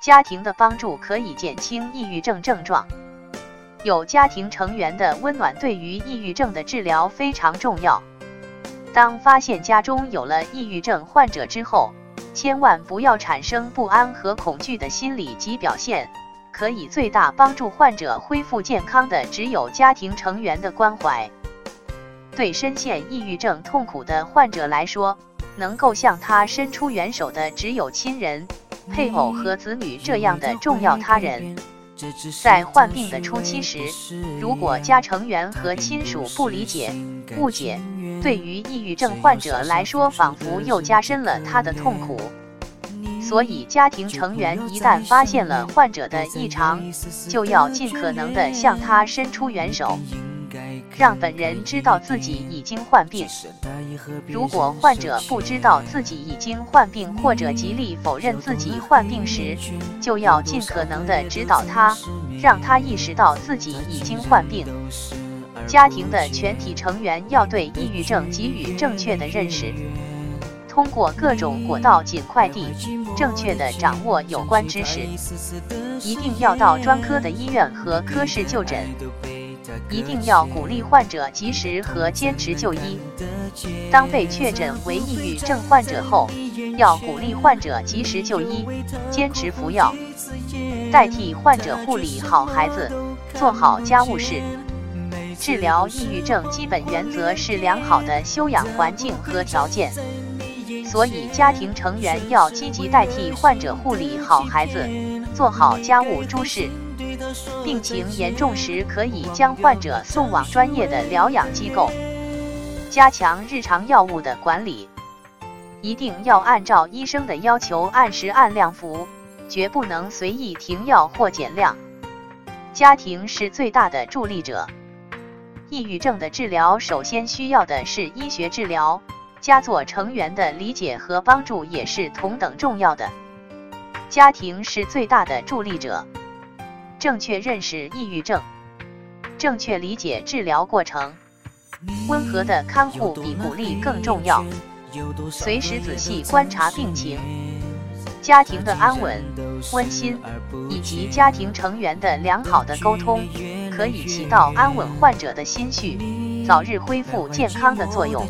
家庭的帮助可以减轻抑郁症症状。有家庭成员的温暖对于抑郁症的治疗非常重要。当发现家中有了抑郁症患者之后，千万不要产生不安和恐惧的心理及表现。可以最大帮助患者恢复健康的，只有家庭成员的关怀。对深陷抑郁症痛苦的患者来说，能够向他伸出援手的，只有亲人、配偶和子女这样的重要他人。在患病的初期时，如果家成员和亲属不理解、误解，对于抑郁症患者来说，仿佛又加深了他的痛苦。所以，家庭成员一旦发现了患者的异常，就要尽可能的向他伸出援手，让本人知道自己已经患病。如果患者不知道自己已经患病，或者极力否认自己患病时，就要尽可能的指导他，让他意识到自己已经患病。家庭的全体成员要对抑郁症给予正确的认识。通过各种管道尽快地、正确的掌握有关知识，一定要到专科的医院和科室就诊，一定要鼓励患者及时和坚持就医。当被确诊为抑郁症患者后，要鼓励患者及时就医，坚持服药，代替患者护理好孩子，做好家务事。治疗抑郁症基本原则是良好的休养环境和条件。所以，家庭成员要积极代替患者护理好孩子，做好家务诸事。病情严重时，可以将患者送往专业的疗养机构，加强日常药物的管理。一定要按照医生的要求按时按量服，绝不能随意停药或减量。家庭是最大的助力者。抑郁症的治疗，首先需要的是医学治疗。家族成员的理解和帮助也是同等重要的。家庭是最大的助力者。正确认识抑郁症，正确理解治疗过程，温和的看护比鼓励更重要。随时仔细观察病情，家庭的安稳、温馨以及家庭成员的良好的沟通，可以起到安稳患者的心绪、早日恢复健康的作用。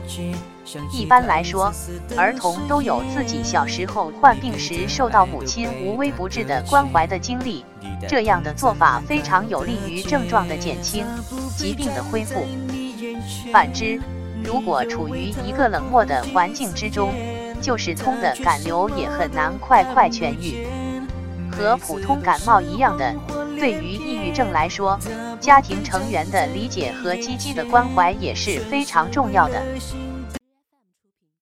一般来说，儿童都有自己小时候患病时受到母亲无微不至的关怀的经历，这样的做法非常有利于症状的减轻、疾病的恢复。反之，如果处于一个冷漠的环境之中，就是通的感流也很难快快痊愈。和普通感冒一样的，对于抑郁症来说，家庭成员的理解和积极的关怀也是非常重要的。